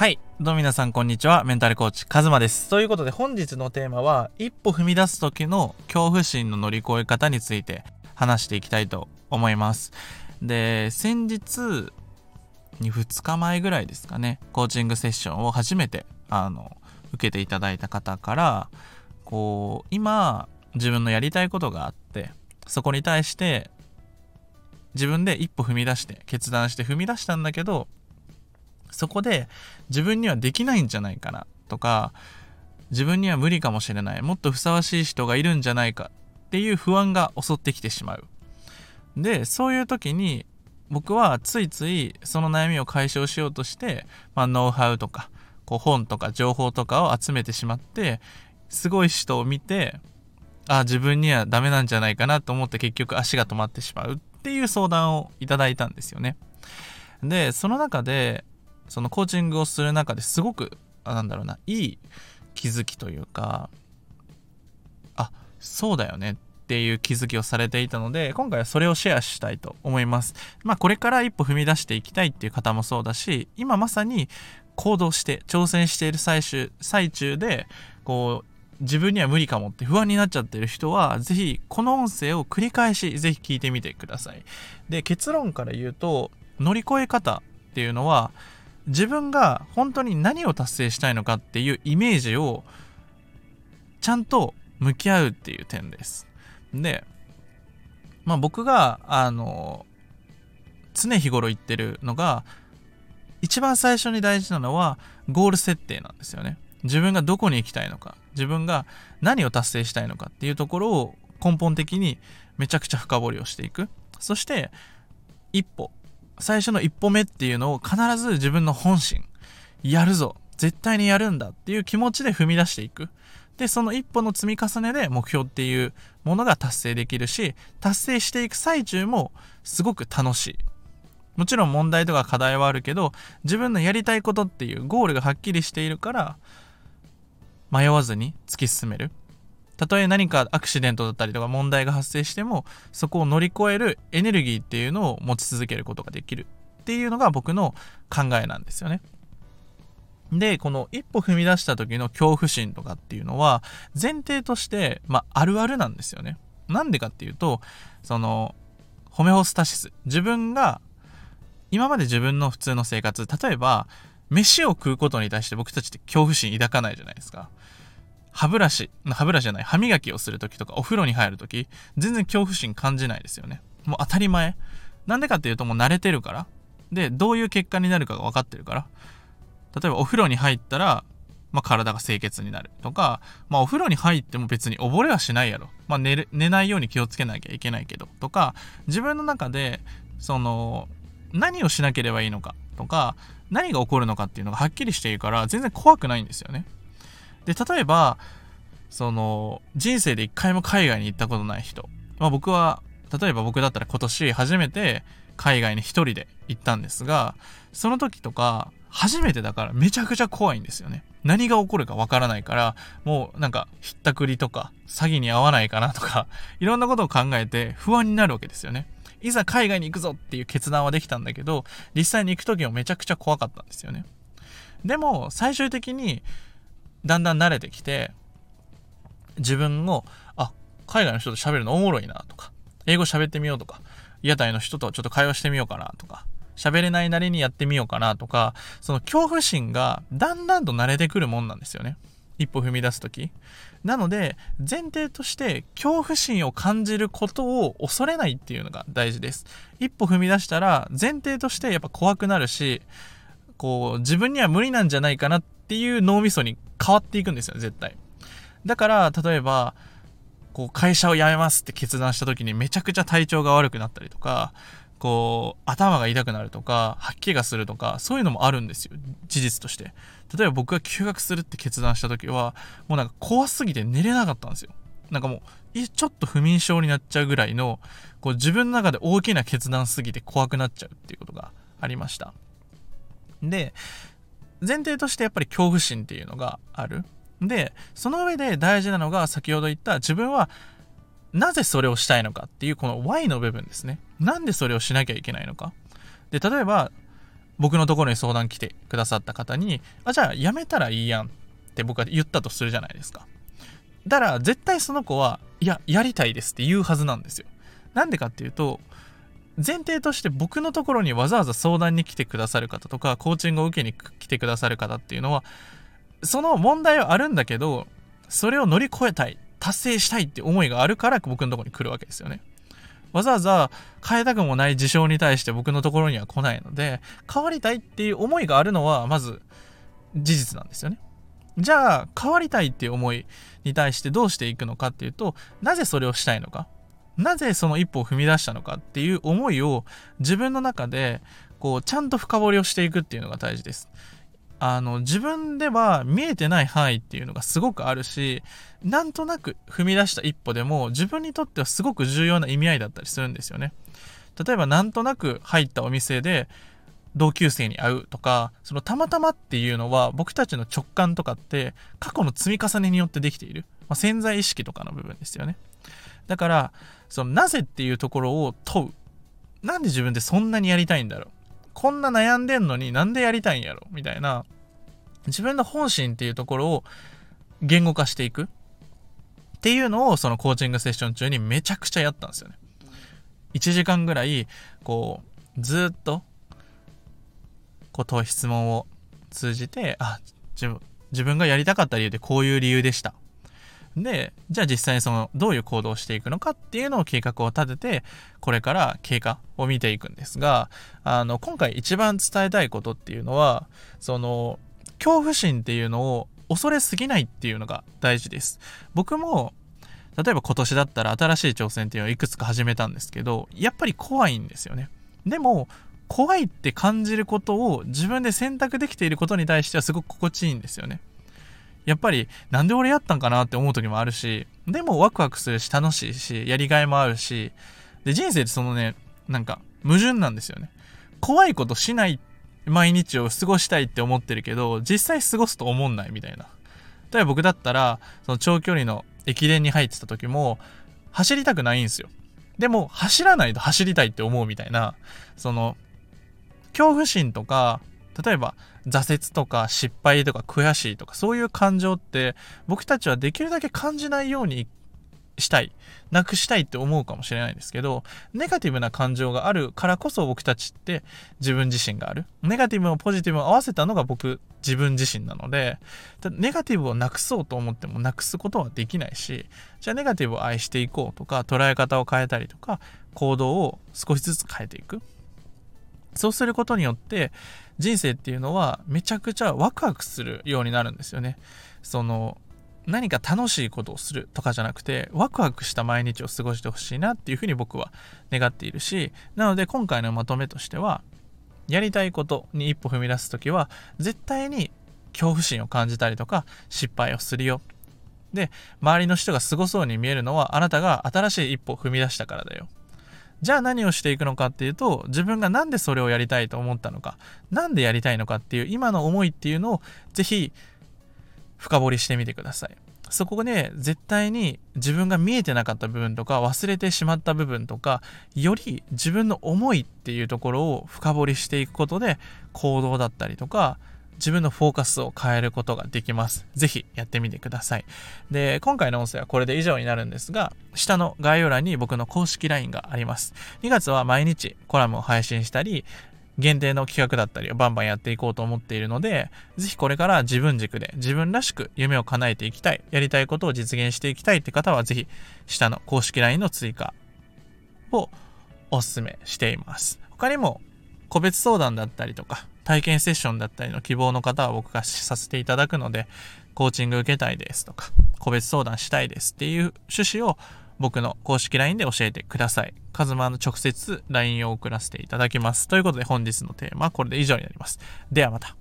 はい。どうも皆さん、こんにちは。メンタルコーチ、カズマです。ということで、本日のテーマは、一歩踏み出す時の恐怖心の乗り越え方について話していきたいと思います。で、先日2日前ぐらいですかね、コーチングセッションを初めて、あの、受けていただいた方から、こう、今、自分のやりたいことがあって、そこに対して、自分で一歩踏み出して、決断して踏み出したんだけど、そこで自分にはできないんじゃないかなとか自分には無理かもしれないもっとふさわしい人がいるんじゃないかっていう不安が襲ってきてしまう。でそういう時に僕はついついその悩みを解消しようとして、まあ、ノウハウとかこう本とか情報とかを集めてしまってすごい人を見てあ自分にはダメなんじゃないかなと思って結局足が止まってしまうっていう相談をいただいたんですよね。でその中でそのコーチングをする中ですごくあなんだろうないい気づきというかあそうだよねっていう気づきをされていたので今回はそれをシェアしたいと思います。まあこれから一歩踏み出していきたいっていう方もそうだし今まさに行動して挑戦している最終最中でこう自分には無理かもって不安になっちゃってる人はぜひこの音声を繰り返しぜひ聞いてみてください。で結論から言うと乗り越え方っていうのは自分が本当に何を達成したいのかっていうイメージをちゃんと向き合うっていう点です。で、まあ僕が、あの、常日頃言ってるのが、一番最初に大事なのはゴール設定なんですよね。自分がどこに行きたいのか、自分が何を達成したいのかっていうところを根本的にめちゃくちゃ深掘りをしていく。そして、一歩、最初の一歩目っていうのを必ず自分の本心やるぞ。絶対にやるんだっていう気持ちで踏み出していく。でその一歩の積み重ねで目標っていうものが達成できるし達成していく最中もすごく楽しい。もちろん問題とか課題はあるけど自分のやりたいことっていうゴールがはっきりしているから迷わずに突き進める。たとえ何かアクシデントだったりとか問題が発生してもそこを乗り越えるエネルギーっていうのを持ち続けることができるっていうのが僕の考えなんですよね。で、この一歩踏み出した時の恐怖心とかっていうのは前提として、まあ、あるあるなんですよね。なんでかっていうと、その、ホメホスタシス。自分が、今まで自分の普通の生活、例えば、飯を食うことに対して僕たちって恐怖心抱かないじゃないですか。歯ブラシ、歯ブラシじゃない、歯磨きをするときとかお風呂に入るとき、全然恐怖心感じないですよね。もう当たり前。なんでかっていうともう慣れてるから。で、どういう結果になるかが分かってるから。例えばお風呂に入ったら、まあ、体が清潔になるとか、まあ、お風呂に入っても別に溺れはしないやろ。まあ、寝る、寝ないように気をつけなきゃいけないけど、とか、自分の中で、その、何をしなければいいのかとか、何が起こるのかっていうのがはっきりしているから、全然怖くないんですよね。で例えばその人生で一回も海外に行ったことない人、まあ、僕は例えば僕だったら今年初めて海外に一人で行ったんですがその時とか初めてだからめちゃくちゃ怖いんですよね。何が起こるかわからないからもうなんかひったくりとか詐欺に遭わないかなとか いろんなことを考えて不安になるわけですよね。いざ海外に行くぞっていう決断はできたんだけど実際に行く時もめちゃくちゃ怖かったんですよね。でも最終的にだんだん慣れてきて自分をあ海外の人と喋るのおもろいなとか英語喋ってみようとか屋台の人とちょっと会話してみようかなとか喋れないなりにやってみようかなとかその恐怖心がだんだんと慣れてくるもんなんですよね。一歩踏み出す時。なので前提として恐怖心を感じることを恐れないっていうのが大事です。一歩踏み出したら前提としてやっぱ怖くなるしこう自分には無理なんじゃないかなってていう脳みそに変わっていくんですよ絶対。だから例えばこう会社を辞めますって決断した時にめちゃくちゃ体調が悪くなったりとかこう頭が痛くなるとか吐き気がするとかそういうのもあるんですよ事実として。例えば僕が休学するって決断した時はもうなんか怖すぎて寝れなかったんですよ。なんかもうちょっと不眠症になっちゃうぐらいのこう自分の中で大きな決断すぎて怖くなっちゃうっていうことがありました。で前提としてやっぱり恐怖心っていうのがあるでその上で大事なのが先ほど言った自分はなぜそれをしたいのかっていうこの Y の部分ですねなんでそれをしなきゃいけないのかで例えば僕のところに相談来てくださった方に、あ、じゃあやめたらいいやんって僕は言ったとするじゃないですか。だから絶対その子は、いや、やりたいですって言うはずなんですよ。なんでかっていうと、前提として僕のところにわざわざ相談に来てくださる方とか、コーチングを受けに来てくださる方っていうのは、その問題はあるんだけど、それを乗り越えたい、達成したいって思いがあるから僕のところに来るわけですよね。わざわざ変えたくもない事象に対して僕のところには来ないので、変わりたいっていう思いがあるのはまず事実なんですよね。じゃあ、変わりたいっていう思いに対してどうしていくのかっていうと、なぜそれをしたいのか。なぜその一歩を踏み出したのかっていう思いを自分の中でこうちゃんと深掘りをしていくっていうのが大事です。あの自分では見えてない範囲っていうのがすごくあるしなんとなく踏み出した一歩でも自分にとってはすごく重要な意味合いだったりするんですよね。例えばなんとなく入ったお店で同級生に会うとかそのたまたまっていうのは僕たちの直感とかって過去の積み重ねによってできている、まあ、潜在意識とかの部分ですよね。だからそのなぜっていうところを問う。なんで自分でそんなにやりたいんだろう。こんな悩んでんのになんでやりたいんやろみたいな。自分の本心っていうところを言語化していく。っていうのをそのコーチングセッション中にめちゃくちゃやったんですよね。1時間ぐらいこうずっとこう問い質問を通じてあ自分がやりたかった理由でこういう理由でした。で、じゃあ実際にそのどういう行動をしていくのかっていうのを計画を立てて、これから経過を見ていくんですが、あの、今回一番伝えたいことっていうのは、その、恐怖心っていうのを恐れすぎないっていうのが大事です。僕も、例えば今年だったら新しい挑戦っていうのをいくつか始めたんですけど、やっぱり怖いんですよね。でも、怖いって感じることを自分で選択できていることに対してはすごく心地いいんですよね。やっぱりなんで俺やったんかなって思う時もあるし、でもワクワクするし楽しいし、やりがいもあるし、で、人生ってそのね、なんか矛盾なんですよね。怖いことしない毎日を過ごしたいって思ってるけど、実際過ごすと思んないみたいな。例えば僕だったら、その長距離の駅伝に入ってた時も、走りたくないんですよ。でも、走らないと走りたいって思うみたいな、その、恐怖心とか、例えば挫折とか失敗とか悔しいとかそういう感情って僕たちはできるだけ感じないようにしたいなくしたいって思うかもしれないですけどネガティブな感情があるからこそ僕たちって自分自身がある。ネガティブもポジティブを合わせたのが僕自分自身なのでネガティブをなくそうと思ってもなくすことはできないしじゃあネガティブを愛していこうとか捉え方を変えたりとか行動を少しずつ変えていく。そうすることによって人生っていうのはめちゃくちゃワクワクするようになるんですよね。その何か楽しいことをするとかじゃなくてワクワクした毎日を過ごしてほしいなっていうふうに僕は願っているしなので今回のまとめとしてはやりたいことに一歩踏み出す時は絶対に恐怖心を感じたりとか失敗をするよで周りの人がすごそうに見えるのはあなたが新しい一歩を踏み出したからだよじゃあ何をしていくのかっていうと自分が何でそれをやりたいと思ったのか何でやりたいのかっていう今の思いっていうのをぜひ深掘りしてみてください。そこで絶対に自分が見えてなかった部分とか忘れてしまった部分とかより自分の思いっていうところを深掘りしていくことで行動だったりとか自分のフォーカスを変えることができます。ぜひやってみてください。で、今回の音声はこれで以上になるんですが、下の概要欄に僕の公式 LINE があります。2月は毎日コラムを配信したり、限定の企画だったりをバンバンやっていこうと思っているので、ぜひこれから自分軸で自分らしく夢を叶えていきたい、やりたいことを実現していきたいって方は、ぜひ下の公式 LINE の追加をお勧めしています。他にも個別相談だったりとか、体験セッションだったりの希望の方は僕がさせていただくので、コーチング受けたいですとか、個別相談したいですっていう趣旨を僕の公式 LINE で教えてください。カズマの直接 LINE を送らせていただきます。ということで本日のテーマはこれで以上になります。ではまた。